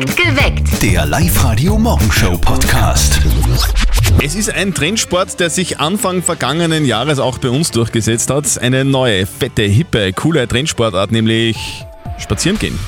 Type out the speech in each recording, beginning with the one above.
Geweckt. Der Live-Radio-Morgenshow-Podcast. Es ist ein Trendsport, der sich Anfang vergangenen Jahres auch bei uns durchgesetzt hat. Eine neue, fette, hippe, coole Trendsportart, nämlich spazieren gehen.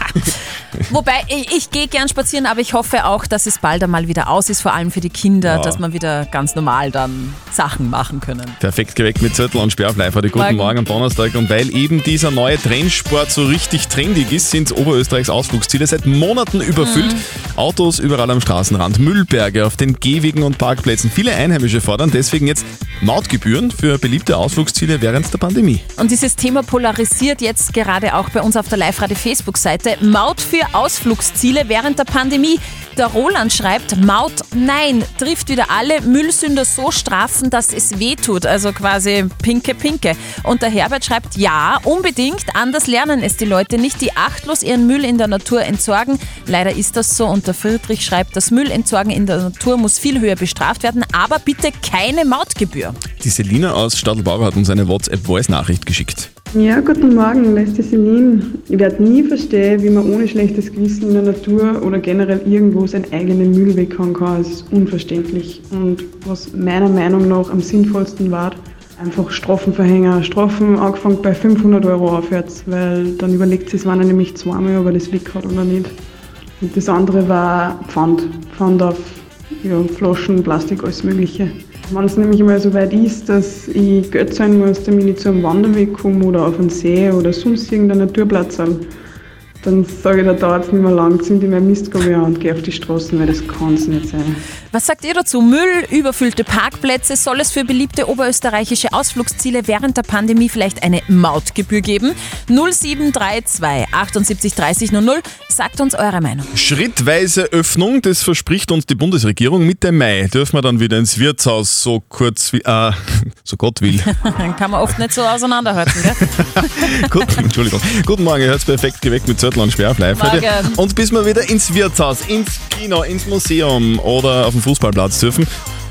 Wobei, ich, ich gehe gern spazieren, aber ich hoffe auch, dass es bald einmal wieder aus ist, vor allem für die Kinder, Ja. dass man wieder ganz normal dann Sachen machen können. Perfekt geweckt mit Zettel und Sperrfleisch. Guten Morgen. Morgen. am Donnerstag. Und weil eben dieser neue Trendsport so richtig trendig ist, sind Oberösterreichs Ausflugsziele seit Monaten überfüllt. Autos überall am Straßenrand, Müllberge auf den Gehwegen und Parkplätzen. Viele Einheimische fordern deswegen jetzt Mautgebühren für beliebte Ausflugsziele während der Pandemie. Und dieses Thema polarisiert jetzt gerade auch bei uns auf der Live-Radio-Facebook-Seite. Maut für Ausflugsziele während der Pandemie. Der Roland schreibt, Maut, nein, trifft wieder alle Müllsünder so strafen, dass es weh tut. Also quasi pinke, pinke. Und der Herbert schreibt, ja, unbedingt, anders lernen es die Leute nicht, die achtlos ihren Müll in der Natur entsorgen. Leider ist das so. Und der Friedrich schreibt, das Müllentsorgen in der Natur muss viel höher bestraft werden, aber bitte keine Mautgebühr. Die Selina aus Stadelbauer hat uns eine WhatsApp-Voice-Nachricht geschickt. Ja, guten Morgen, die Celine. Ich werde nie verstehen, wie man ohne schlechtes Gewissen in der Natur oder generell irgendwo seinen eigenen Müll weghauen kann. Das ist unverständlich. Und was meiner Meinung nach am sinnvollsten war, einfach Strafen verhängen. Strafen angefangen bei 500 Euro aufwärts, weil dann überlegt sich, wann er nämlich zweimal, ob er das weg hat oder nicht. Und das andere war Pfand. Pfand auf ja, Flaschen, Plastik, alles Mögliche. Wenn es nämlich mal so weit ist, dass ich Geld zahlen muss, damit ich zu einem Wanderweg komme oder auf einen See oder sonst irgendeinen Naturplatz dann sage ich, da dauert es nicht mehr lang, ich mein Mistgabel an und gehe auf die Straßen, weil das kann es nicht sein. Was sagt ihr dazu? Müll, überfüllte Parkplätze, soll es für beliebte oberösterreichische Ausflugsziele während der Pandemie vielleicht eine Mautgebühr geben? 0732 78 30 00, sagt uns eure Meinung. Schrittweise Öffnung, das verspricht uns die Bundesregierung. Mitte Mai dürfen wir dann wieder ins Wirtshaus, so kurz wie, äh, so Gott will. Dann kann man oft nicht so auseinanderhalten, gell? Gut, Entschuldigung. Guten Morgen, ihr hört perfekt geweckt mit Zörtel und. Morgen. Und bis wir wieder ins Wirtshaus, ins Kino, ins Museum oder auf den Fußballplatz dürfen,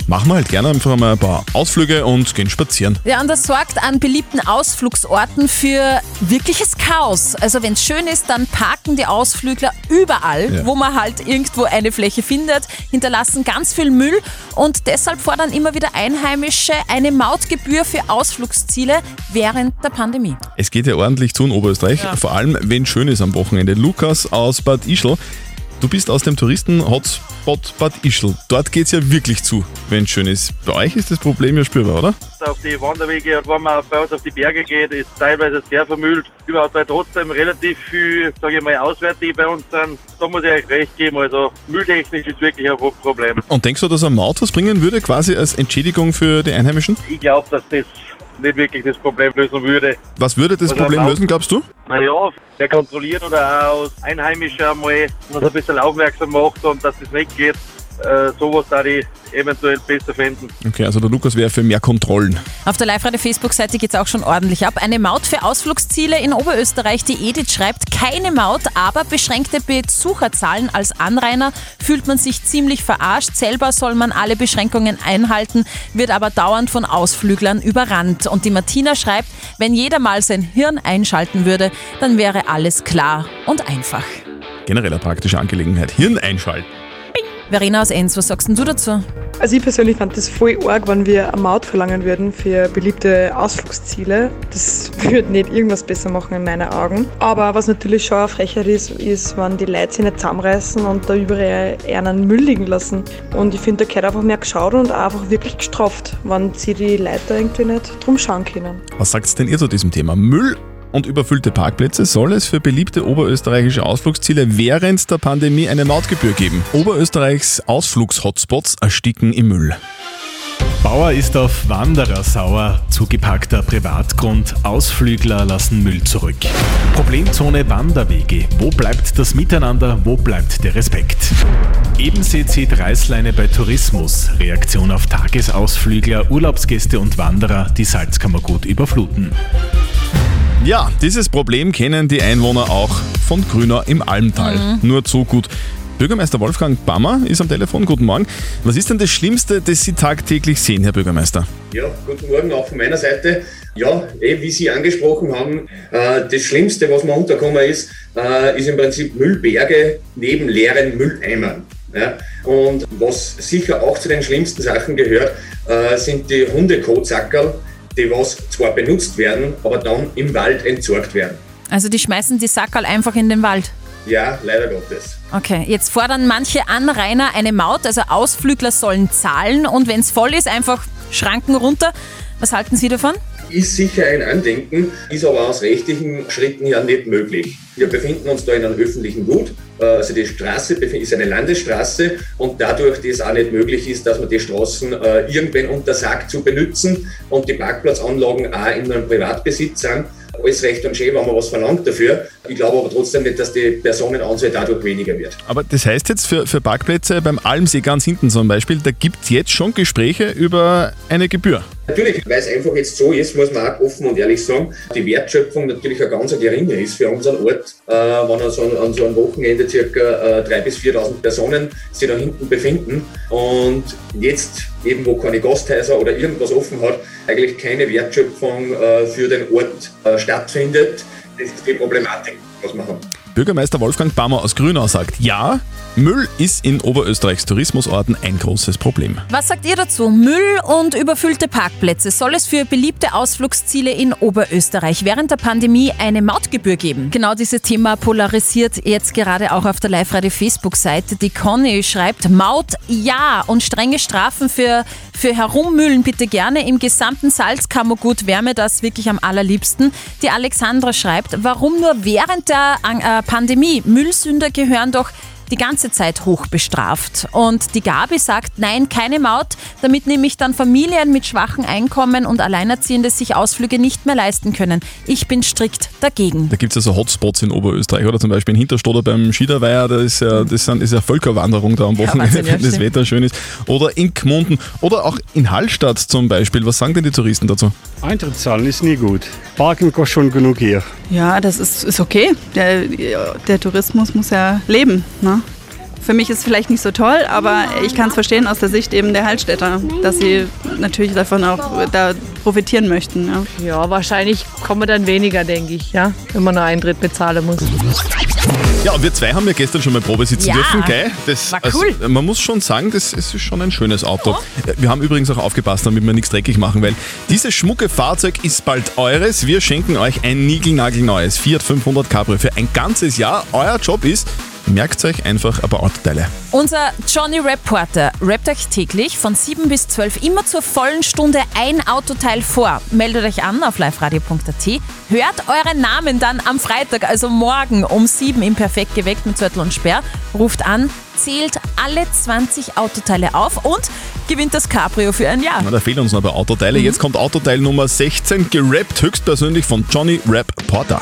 machen wir halt gerne einfach mal ein paar Ausflüge und gehen spazieren. Ja, und das sorgt an beliebten Ausflugsorten für wirkliches Chaos. Also wenn es schön ist, dann parken die Ausflügler überall, Ja. wo man halt irgendwo eine Fläche findet, hinterlassen ganz viel Müll und deshalb fordern immer wieder Einheimische eine Mautgebühr für Ausflugsziele während der Pandemie. Es geht ja ordentlich zu in Oberösterreich, vor allem wenn schön ist am Wochenende. Lukas aus Bad Ischl, du bist aus dem Touristen-Hotspot Bad Ischl. Dort geht's ja wirklich zu, wenn schön ist. Bei euch ist das Problem ja spürbar, oder? auf die Wanderwege und wenn man bei uns auf die Berge geht, ist teilweise sehr vermüllt. Überhaupt weil trotzdem relativ viel, sage ich mal, Auswärtige bei uns sind. Da muss ich euch recht geben. Also mülltechnisch ist wirklich ein Problem. Und denkst du, dass eine Maut was bringen würde, quasi als Entschädigung für die Einheimischen? Ich glaube, dass das nicht wirklich das Problem lösen würde. Was würde das Also Problem lösen, glaubst du? Naja, der kontrolliert oder auch als Einheimischer einmal uns ein bisschen aufmerksam macht und dass das nicht geht. Äh, sowas da ich eventuell besser finden. Okay, also der Lukas wäre für mehr Kontrollen. Auf der Live-Radio-Facebook-Seite geht es auch schon ordentlich ab. Eine Maut für Ausflugsziele in Oberösterreich. Die Edith schreibt, keine Maut, aber beschränkte Besucherzahlen. Als Anrainer fühlt man sich ziemlich verarscht. Selber soll man alle Beschränkungen einhalten, wird aber dauernd von Ausflüglern überrannt. Und die Martina schreibt, wenn jeder mal sein Hirn einschalten würde, dann wäre alles klar und einfach. Generell eine praktische Angelegenheit. Hirn einschalten. Verena aus Enns, was sagst denn du dazu? Also ich persönlich fand das voll arg, wenn wir eine Maut verlangen würden für beliebte Ausflugsziele. Das würde nicht irgendwas besser machen in meinen Augen. Aber was natürlich schon eine Frechheit ist, ist, wenn die Leute sich nicht zusammenreißen und da überall einen Müll liegen lassen. Und ich finde, da gehört einfach mehr geschaut und auch einfach wirklich gestraft, wenn sie die Leute da irgendwie nicht drum schauen können. Was sagt denn ihr zu diesem Thema? Müll und überfüllte Parkplätze soll es für beliebte oberösterreichische Ausflugsziele während der Pandemie eine Mautgebühr geben. Oberösterreichs Ausflugshotspots ersticken im Müll. Bauer ist auf Wanderer sauer, zugepackter Privatgrund, Ausflügler lassen Müll zurück. Problemzone Wanderwege. Wo bleibt das Miteinander, wo bleibt der Respekt? Ebensee zieht Reißleine bei Tourismus. Reaktion auf Tagesausflügler, Urlaubsgäste und Wanderer, die Salzkammergut überfluten. Ja, dieses Problem kennen die Einwohner auch von Grüner im Almtal. Nur zu gut. Bürgermeister Wolfgang Bammer ist am Telefon. Guten Morgen. Was ist denn das Schlimmste, das Sie tagtäglich sehen, Herr Bürgermeister? Ja, guten Morgen auch von meiner Seite. Ja, eh, wie Sie angesprochen haben, äh, das Schlimmste, was mir untergekommen ist, äh, ist im Prinzip Müllberge neben leeren Mülleimern. Ja? Und was sicher auch zu den schlimmsten Sachen gehört, äh, sind die Hundekotzackerl, die was zwar benutzt werden, aber dann im Wald entsorgt werden. Also die schmeißen die Sackerl einfach in den Wald. Ja, leider Gottes. Okay, jetzt fordern manche Anrainer eine Maut, also Ausflügler sollen zahlen und wenn es voll ist, einfach Schranken runter. Was halten Sie davon? Ist sicher ein Andenken, ist aber aus rechtlichen Schritten ja nicht möglich. Wir befinden uns da in einem öffentlichen Gut. Äh, Also die Straße ist eine Landesstraße und dadurch, dass es auch nicht möglich ist, dass man die Straßen äh, irgendwann untersagt zu benutzen und die Parkplatzanlagen auch in einem Privatbesitz sind, alles recht und schön, wenn man was verlangt dafür. Ich glaube aber trotzdem nicht, dass die Personenanzahl dadurch weniger wird. Aber das heißt jetzt für, für Parkplätze beim Almsee ganz hinten zum Beispiel, da gibt es jetzt schon Gespräche über eine Gebühr. Natürlich, weil es einfach jetzt so ist, muss man auch offen und ehrlich sagen, die Wertschöpfung natürlich eine ganz geringe ist für unseren Ort, äh, wenn an so, an so einem Wochenende circa äh, 3.000 bis 4.000 Personen sich da hinten befinden und jetzt eben, wo keine Gasthäuser oder irgendwas offen hat, eigentlich keine Wertschöpfung äh, für den Ort äh, stattfindet. Das ist die Problematik, was wir haben. Bürgermeister Wolfgang Bammer aus Grünau sagt, ja, Müll ist in Oberösterreichs Tourismusorten ein großes Problem. Was sagt ihr dazu? Müll und überfüllte Parkplätze. Soll es für beliebte Ausflugsziele in Oberösterreich während der Pandemie eine Mautgebühr geben? Genau dieses Thema polarisiert jetzt gerade auch auf der Live-Radio-Facebook-Seite. Die Conny schreibt, Maut ja und strenge Strafen für, für Herummüllen bitte gerne. Im gesamten Salzkammergut wäre mir das wirklich am allerliebsten. Die Alexandra schreibt, warum nur während der äh, Pandemie? Müllsünder gehören doch die ganze Zeit hoch bestraft. Und die Gabi sagt, nein, keine Maut, damit nämlich dann Familien mit schwachen Einkommen und Alleinerziehende sich Ausflüge nicht mehr leisten können. Ich bin strikt dagegen. Da gibt es ja so Hotspots in Oberösterreich, oder zum Beispiel in Hinterstoder beim Schiederweiher, da ist ja, das sind, ist ja Völkerwanderung da am Wochenende, ja, wenn das stimmt. Wetter schön ist. Oder in Gmunden oder auch in Hallstatt zum Beispiel. Was sagen denn die Touristen dazu? Eintritt zahlen ist nie gut. Parken kostet schon genug hier. Ja, das ist, ist okay. Der, der Tourismus muss ja leben. Ne? Für mich ist es vielleicht nicht so toll, aber ich kann es verstehen aus der Sicht eben der Hallstätter, dass sie natürlich davon auch da profitieren möchten. Ja. Ja, wahrscheinlich kommen dann weniger, denke ich, ja, wenn man einen Eintritt bezahlen muss. Ja, wir zwei haben ja gestern schon mal Probe sitzen Ja, dürfen, gell? Das, war cool. Also, man muss schon sagen, das, es ist schon ein schönes Auto. Wir haben übrigens auch aufgepasst, damit wir nichts dreckig machen, weil dieses schmucke Fahrzeug ist bald eures. Wir schenken euch ein niegelnagelneues Fiat 500 Cabrio für ein ganzes Jahr. Euer Job ist, merkt euch einfach ein paar Autoteile. Unser Johnny Reporter rappt euch täglich von 7 bis 12 immer zur vollen Stunde ein Autoteil vor. Meldet euch an auf liveradio.at. Hört euren Namen dann am Freitag, also morgen um 7 im Perfekt geweckt mit Zörtel und Sperr. Ruft an, zählt alle 20 Autoteile auf und gewinnt das Cabrio für ein Jahr. Na, da fehlen uns noch ein paar Autoteile. Jetzt kommt Autoteil Nummer 16, gerappt höchstpersönlich von Johnny Rap Porter.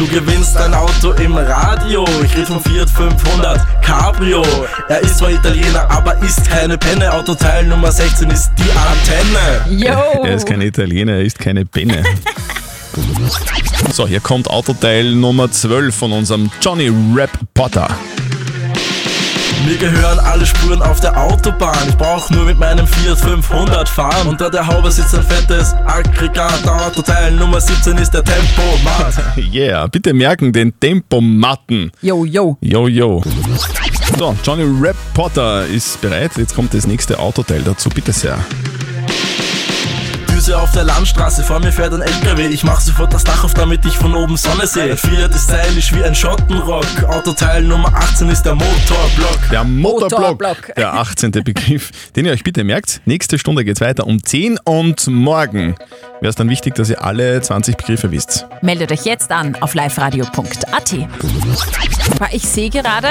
Du gewinnst ein Auto im Radio. Ich rede vom Fiat 500 Cabrio. Er ist zwar Italiener, aber ist keine Penne. Autoteil Nummer 16 ist die Antenne. Yo! Er ist kein Italiener, er ist keine Benne. So, hier kommt Autoteil Nummer 12 von unserem Johnny Rap Potter. Mir gehören alle Spuren auf der Autobahn. Ich brauch nur mit meinem Fiat 500 fahren. Unter der Haube sitzt ein fettes Aggregat. Autoteil Nummer 17 ist der Tempomat. Yeah, bitte merken den Tempomatten. Yo, yo. Yo, yo. So, Johnny Rap Potter ist bereit. Jetzt kommt das nächste Autoteil dazu. Bitte sehr. Düse auf der Landstraße, vor mir fährt ein LKW. Ich mach sofort das Dach auf, damit ich von oben Sonne sehe. Ein Fiat ist stylisch wie ein Schottenrock. Autoteil Nummer 18 ist der Motorblock. Der Motorblock, Motorblock. der 18. Begriff, den ihr euch bitte merkt. Nächste Stunde geht's weiter um 10 und morgen wäre es dann wichtig, dass ihr alle 20 Begriffe wisst. Meldet euch jetzt an auf liveradio.at. Ich sehe gerade,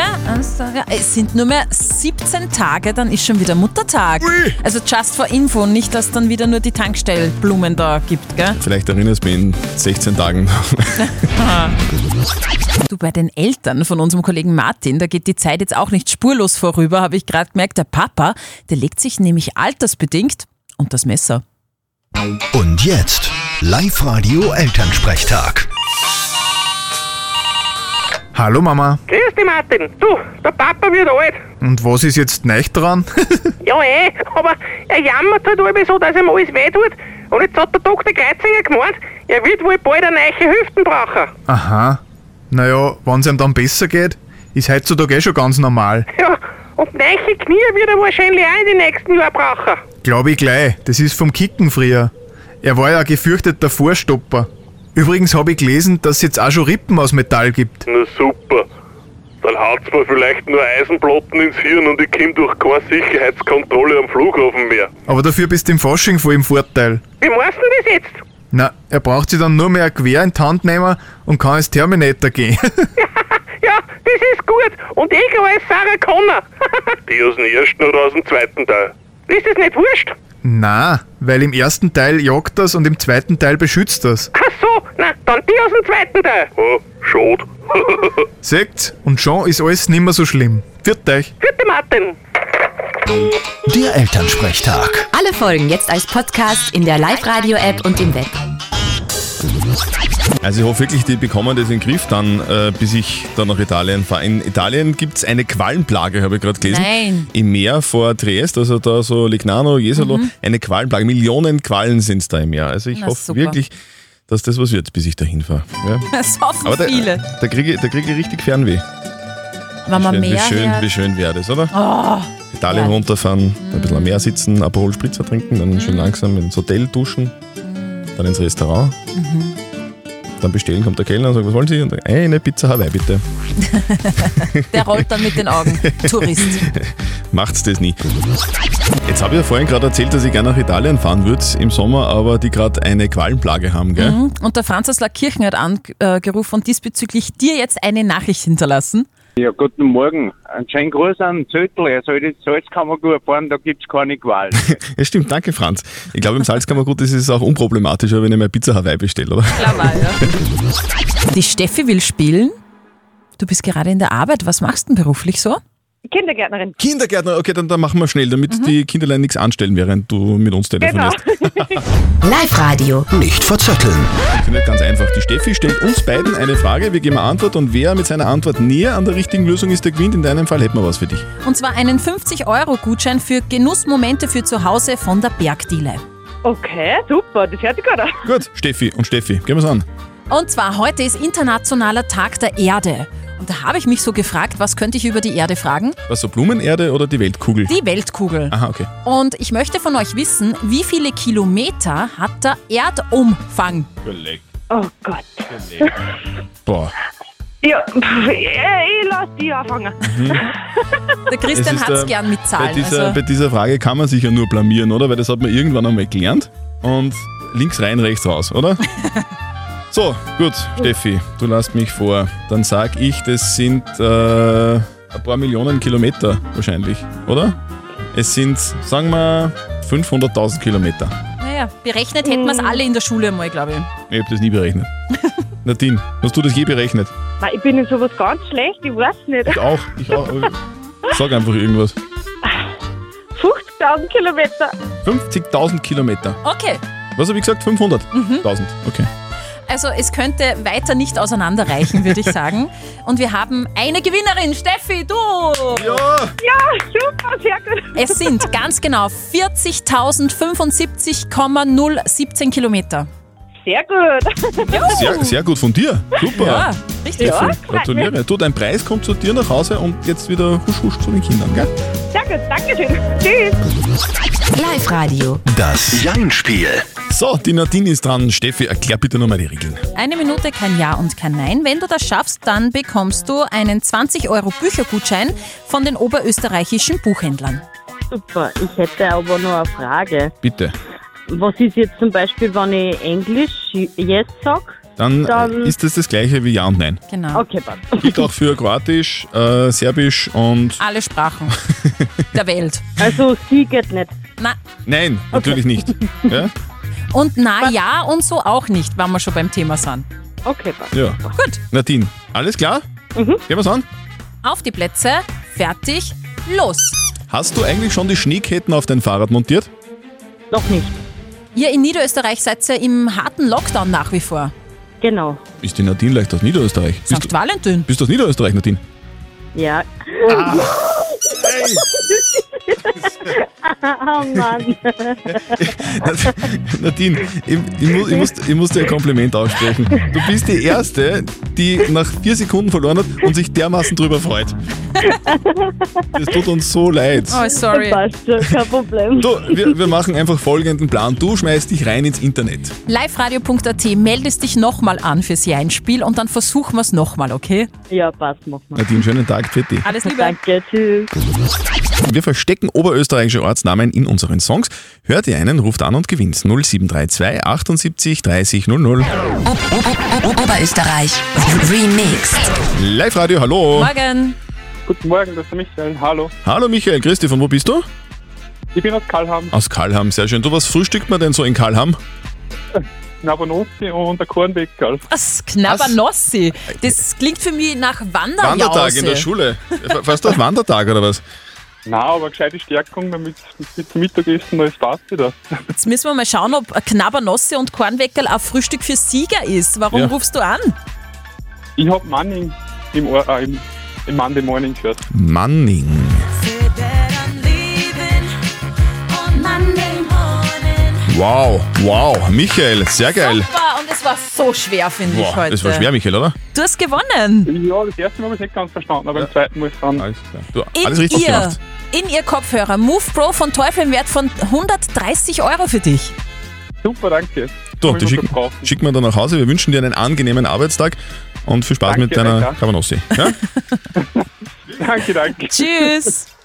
es sind nur mehr 17 Tage, dann ist schon wieder Muttertag. Also just for info, nicht, dass dann wieder nur die Tankstellblumen da gibt, gell? Vielleicht erinnerst du mich in 16 Tagen. Du, bei den Eltern von unserem Kollegen Martin, da geht die Zeit jetzt auch nicht spurlos vorüber, habe ich gerade gemerkt. Der Papa, der legt sich nämlich altersbedingt und das Messer. Und jetzt Live-Radio Elternsprechtag. Hallo Mama. Grüß dich, Martin. Du, der Papa wird alt. Und was ist jetzt nicht dran? Ja, eh, aber er jammert halt immer so, dass ihm alles weh tut. Und jetzt hat der Dr. Kreuzinger gemeint, er wird wohl bald eine neue Hüften brauchen. Aha. Naja, wenn es ihm dann besser geht, ist heutzutage eh schon ganz normal. Ja, und neue Knie wird er wahrscheinlich auch in den nächsten Jahren brauchen. Glaube ich gleich. Das ist vom Kicken früher. Er war ja ein gefürchteter Vorstopper. Übrigens habe ich gelesen, dass es jetzt auch schon Rippen aus Metall gibt. Na super. Dann haut's mir vielleicht nur Eisenplatten ins Hirn und ich komm durch keine Sicherheitskontrolle am Flughafen mehr. Aber dafür bist du im Fasching voll im Vorteil. Wie machst du das jetzt? Na, er braucht sich dann nur mehr ein Gewehr in die Hand nehmen und kann als Terminator gehen. Ja, das ist gut. Und ich als Sarah Connor. Die aus dem ersten oder aus dem zweiten Teil. ist das nicht wurscht? Na, weil im ersten Teil jagt das und im zweiten Teil beschützt das. Ach so, na, dann die aus dem zweiten Teil. Oh, schade. Seht, und schon ist alles nimmer so schlimm. Viert euch. Vierte Martin. Der Elternsprechtag. Alle Folgen jetzt als Podcast in der Live-Radio-App und im Web. Also ich hoffe wirklich, die bekommen das in den Griff dann, äh, bis ich dann nach Italien fahre. In Italien gibt es eine Quallenplage, habe ich gerade gelesen. Nein. Im Meer vor Triest, also da so Lignano, Jesolo, Mhm. eine Quallenplage. Millionen Quallen sind es da im Meer. Also ich Na, hoffe super. wirklich, dass das was wird, bis ich dahin fahre. Ja. Das hoffen Aber da, viele. da kriege ich, da krieg ich richtig Fernweh. Wenn man schön, wie mehr schön, hört. wie schön wäre das, oder? Oh, Italien runterfahren, ein bisschen am Meer sitzen, Aperol Spritzer trinken, dann Mhm. schön langsam ins Hotel duschen, dann ins Restaurant. Mhm. Dann bestellen, kommt der Kellner und sagt, was wollen Sie? Und dann, eine Pizza Hawaii bitte. der rollt dann mit den Augen. Tourist. Macht's das nie. Jetzt habe ich ja vorhin gerade erzählt, dass ich gerne nach Italien fahren würde im Sommer, aber die gerade eine Quallenplage haben, gell? Mhm. Und der Franz aus Lackirchen hat angerufen und diesbezüglich dir jetzt eine Nachricht hinterlassen. Ja, guten Morgen. Ein schönen Gruß an Zöttl. Er soll das Salzkammergut fahren, da gibt's keine Qualen. Ja, stimmt, danke Franz. Ich glaube, im Salzkammergut ist es auch unproblematischer, wenn ich mir Pizza Hawaii bestelle, oder? Klar war, ja. Die Steffi will spielen. Du bist gerade in der Arbeit. Was machst du denn beruflich so? Kindergärtnerin. Kindergärtner, okay, dann, dann machen wir schnell, damit Mhm. die Kinderlein nichts anstellen, während du mit uns Genau. telefonierst. Live-Radio. Nicht verzetteln. Funktioniert ganz einfach. Die Steffi stellt uns beiden eine Frage, wir geben eine Antwort und wer mit seiner Antwort näher an der richtigen Lösung ist, der gewinnt. In deinem Fall hätten wir was für dich. Und zwar einen 50-Euro-Gutschein für Genussmomente für zu Hause von der Bergdiele. Okay, super, das hört sich gut an. Gut, Steffi und Steffi, gehen wir's an. Und zwar heute ist Internationaler Tag der Erde. Da habe ich mich so gefragt, was könnte ich über die Erde fragen? Was so Blumenerde oder die Weltkugel? Die Weltkugel. Aha, okay. Und ich möchte von euch wissen, wie viele Kilometer hat der Erdumfang? Gelegt. Oh Gott. Boah. Ja, pff, ich, ich lass die anfangen. Der Christian hat es äh, gern mit Bei Zahlen. dieser, also, bei dieser Frage kann man sich ja nur blamieren, oder? Weil das hat man irgendwann einmal gelernt. Und links rein, rechts raus, oder? so, gut, Steffi, du lässt mich vor. Dann sag ich, das sind äh, ein paar Millionen Kilometer wahrscheinlich, oder? Es sind, sagen wir, 500.000 Kilometer. naja, berechnet hätten wir es alle in der Schule mal, glaube ich. Ich habe das nie berechnet. Nadine, hast du das je berechnet? Nein, ich bin in sowas ganz schlecht, ich weiß nicht. Ich auch. Ich auch. Sag einfach irgendwas. 50.000 Kilometer. 50.000 Kilometer. Okay, Was habe ich gesagt? 500.000. Mhm. Okay. Also es könnte weiter nicht auseinanderreichen, würde ich sagen. Und wir haben eine Gewinnerin, Steffi, du! Ja! Ja, super, sehr gut. Es sind ganz genau 40.075,017 Kilometer. Sehr gut. Sehr, sehr gut von dir. Super. Ja, richtig. Ja, Steffi, gratuliere. Du, dein Preis kommt zu dir nach Hause und jetzt wieder husch husch zu den Kindern, gell? Sehr gut, danke schön. Tschüss. Live-Radio. Das Jein-Spiel. So, die Nadine ist dran. Steffi, erklär bitte nochmal die Regeln. Eine Minute kein Ja und kein Nein. Wenn du das schaffst, dann bekommst du einen 20 Euro Büchergutschein von den oberösterreichischen Buchhändlern. Super, ich hätte aber noch eine Frage. Bitte. Was ist jetzt zum Beispiel, wenn ich Englisch Yes sag? Dann, Dann- ist das das gleiche wie Ja und Nein. Genau. Okay, passt. Gilt auch für Kroatisch, äh, Serbisch und. Alle Sprachen der Welt. Also sie geht nicht. Na, Nein, natürlich nicht. Ja? und na ja und so auch nicht, wenn wir schon beim Thema sind. Okay, passt. ja. Gut, Nadine, alles klar? Mhm. Gehen wir's an. auf die Plätze, fertig, los. Hast du eigentlich schon die Schneeketten auf dein Fahrrad montiert? Noch nicht. Ihr in Niederösterreich seid ja im harten Lockdown nach wie vor. Genau. Ist die Nadine leicht aus Niederösterreich? Bist St. Valentin. Bist du aus Niederösterreich, Nadine? Ja. Ah. oh Mann. Nadine, ich, ich, muss, ich, muss, ich muss dir ein Kompliment aussprechen. Du bist die Erste, die nach vier Sekunden verloren hat und sich dermaßen drüber freut. Das tut uns so leid. Oh, sorry. Passt schon, kein Problem. Du, wir, wir machen einfach folgenden Plan. Du schmeißt dich rein ins Internet. liveradio.at, meldest dich nochmal an fürs Jeinspiel und dann versuchen wir es nochmal, okay? Ja, passt, machen wir. Nadine, schönen Tag, Fetti. Alles Liebe. Danke, tschüss. Wir verstecken oberösterreichische Ortsnamen in unseren Songs. Hört ihr einen, ruft an und gewinnt 0732 78 30 00. Oberösterreich Remixed. Live Radio, hallo. Morgen. Guten Morgen, das ist der Michael. Hallo. Hallo Michael, Christi, von wo bist du? Ich bin aus Kalham, Aus Kalham, sehr schön. Du, was frühstückt man denn so in Kalham? Nabonossi und der Kornbäckerl. Was? Knabbernossi. Das klingt für mich nach Wanderjause. Wandertag in der Schule. Fast auf Wandertag oder was? Na, aber gescheite Stärkung damit mit zum Mittagessen, alles passt wieder. Jetzt müssen wir mal schauen, ob Knabbernosse und Kornweckerl ein Frühstück für Sieger ist. Warum Ja. rufst du an? Ich hab Manning im, Ohr, äh, im, im Monday Morning gehört. Manning. Wow, wow. Michael, sehr geil. Super, und es war so schwer, finde ich heute. das war schwer, Michael, oder? Du hast gewonnen. Ja, das erste Mal habe ich nicht ganz verstanden, aber im zweiten Mal ist dann. Alles klar. Du, In alles richtig ihr, gemacht. in ihr Kopfhörer Move Pro von Teufel im Wert von 130 Euro für dich. Super, danke. Du, ich die noch schicken, wir dann nach Hause. Wir wünschen dir einen angenehmen Arbeitstag und viel Spaß Danke, mit deiner Alter. Cabanossi. Ja? Danke, danke. Tschüss.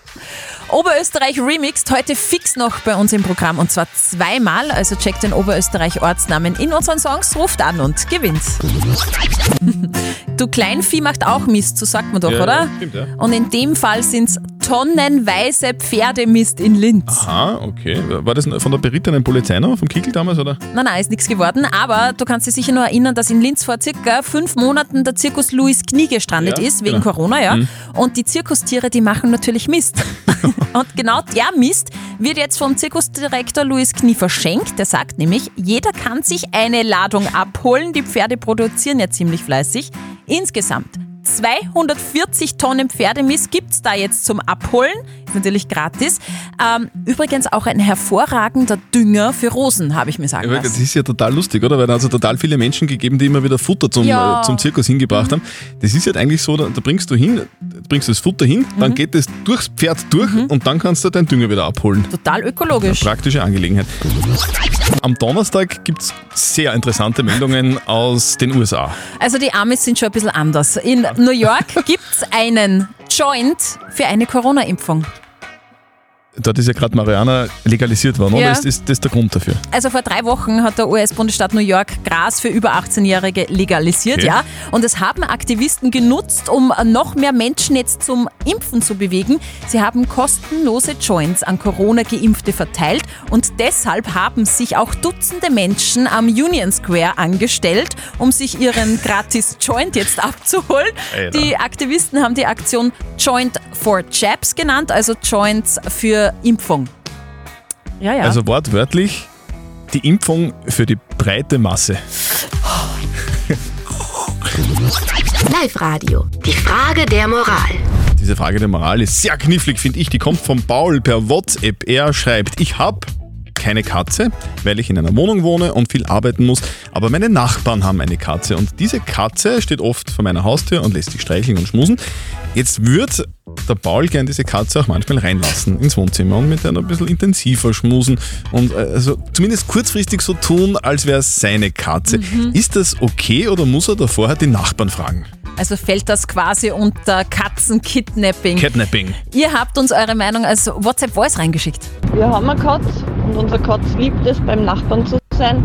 Oberösterreich Remixed heute fix noch bei uns im Programm und zwar zweimal. Also checkt den Oberösterreich Ortsnamen in unseren Songs, ruft an und gewinnt. du Kleinvieh macht auch Mist, so sagt man doch, Ja, oder? stimmt, ja. Und in dem Fall sind es tonnenweise Pferdemist in Linz. Aha, okay. War das von der berittenen Polizei noch, vom Kickel damals, oder? Nein, nein, ist nichts geworden. Aber du kannst dich sicher nur erinnern, dass in Linz vor circa fünf Monaten der Zirkus Louis Knie gestrandet Ja, ist, wegen genau. Corona, ja. Mhm. Und die Zirkustiere, die machen natürlich Mist. Und genau der Mist wird jetzt vom Zirkusdirektor Louis Knie verschenkt. Der sagt nämlich, jeder kann sich eine Ladung abholen. Die Pferde produzieren ja ziemlich fleißig. Insgesamt 240 Tonnen Pferdemist gibt es da jetzt zum Abholen. Ist natürlich gratis. Ähm, übrigens auch ein hervorragender Dünger für Rosen, habe ich mir sagen Ja, weil das lassen. ist ja total lustig, oder? Weil da hat es ja total viele Menschen gegeben, die immer wieder Futter zum, Ja. äh, zum Zirkus hingebracht haben. Das ist halt eigentlich so, da, da bringst du hin, bringst das Futter hin, dann Mhm. geht es durchs Pferd durch und dann kannst du deinen Dünger wieder abholen. Total ökologisch. Praktische Angelegenheit. Am Donnerstag gibt es sehr interessante Meldungen aus den USA. Also die Amis sind schon ein bisschen anders. In New York gibt es einen Joint für eine Corona-Impfung. Dort ist ja gerade Mariana legalisiert worden, Ja. oder ist, ist das der Grund dafür? Also vor drei Wochen hat der US-Bundesstaat New York Gras für über 18-Jährige legalisiert, Okay. ja. Und es haben Aktivisten genutzt, um noch mehr Menschen jetzt zum Impfen zu bewegen. Sie haben kostenlose Joints an Corona-Geimpfte verteilt und deshalb haben sich auch Dutzende Menschen am Union Square angestellt, um sich ihren gratis Joint jetzt abzuholen. Alter. Die Aktivisten haben die Aktion Joint for Jabs genannt, also Joints für Impfung. Ja, ja. Also wortwörtlich die Impfung für die breite Masse. Live-Radio. Die Frage der Moral. Diese Frage der Moral ist sehr knifflig, finde ich. Die kommt von Paul per WhatsApp. Er schreibt, ich habe keine Katze, weil ich in einer Wohnung wohne und viel arbeiten muss, aber meine Nachbarn haben eine Katze und diese Katze steht oft vor meiner Haustür und lässt sich streicheln und schmusen. Jetzt wird der Paul gern diese Katze auch manchmal reinlassen ins Wohnzimmer und mit einer ein bisschen intensiver schmusen und äh, also zumindest kurzfristig so tun, als wäre es seine Katze. Mhm. Ist das okay oder muss er da vorher die Nachbarn fragen? Also fällt das quasi unter Katzenkidnapping. Catnapping. Ihr habt uns eure Meinung als WhatsApp-Voice reingeschickt. Wir haben eine Katz und unser Katz liebt es, beim Nachbarn zu sein.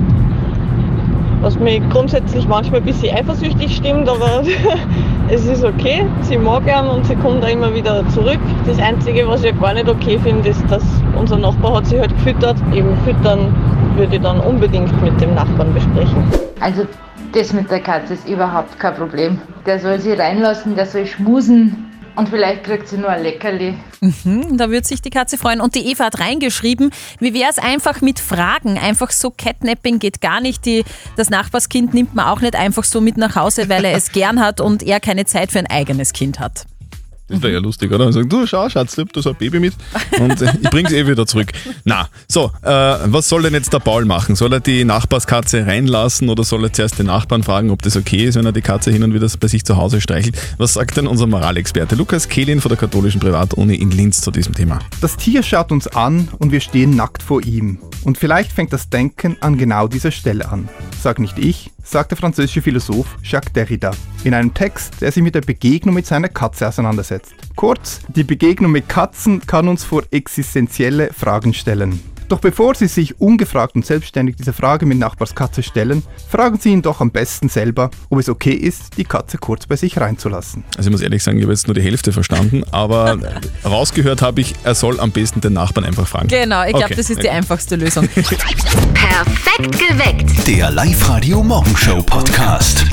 Was mich grundsätzlich manchmal ein bisschen eifersüchtig stimmt, aber es ist okay. Sie mag ihn und sie kommt auch immer wieder zurück. Das Einzige, was ich gar nicht okay finde, ist, dass unser Nachbar hat sie halt gefüttert. Eben füttern würde ich dann unbedingt mit dem Nachbarn besprechen. Also das mit der Katze ist überhaupt kein Problem. Der soll sie reinlassen, der soll schmusen und vielleicht kriegt sie nur ein Leckerli. Mhm, da würde sich die Katze freuen. Und die Eva hat reingeschrieben, wie wäre es einfach mit Fragen? Einfach so Catnapping geht gar nicht. Die, das Nachbarskind nimmt man auch nicht einfach so mit nach Hause, weil er es gern hat und er keine Zeit für ein eigenes Kind hat. Das wäre ja lustig, oder? Und sagen, du schau, Schatz, da so ein Baby mit und äh, ich bring's eh wieder zurück. Na, so, äh, was soll denn jetzt der Paul machen? Soll er die Nachbarskatze reinlassen oder soll er zuerst den Nachbarn fragen, ob das okay ist, wenn er die Katze hin und wieder bei sich zu Hause streichelt? Was sagt denn unser Moralexperte Lukas Kehlin von der katholischen Privatuni in Linz zu diesem Thema? Das Tier schaut uns an und wir stehen nackt vor ihm. Und vielleicht fängt das Denken an genau dieser Stelle an. Sag nicht ich, sagt der französische Philosoph Jacques Derrida in einem Text, der sich mit der Begegnung mit seiner Katze auseinandersetzt. Kurz, die Begegnung mit Katzen kann uns vor existenzielle Fragen stellen. Doch bevor Sie sich ungefragt und selbstständig diese Frage mit Nachbars Katze stellen, fragen Sie ihn doch am besten selber, ob es okay ist, die Katze kurz bei sich reinzulassen. Also ich muss ehrlich sagen, ich habe jetzt nur die Hälfte verstanden, aber rausgehört habe ich, er soll am besten den Nachbarn einfach fragen. Genau, ich glaube, Okay, das ist die einfachste Lösung. Perfekt geweckt. Der Live-Radio Morgenshow Podcast.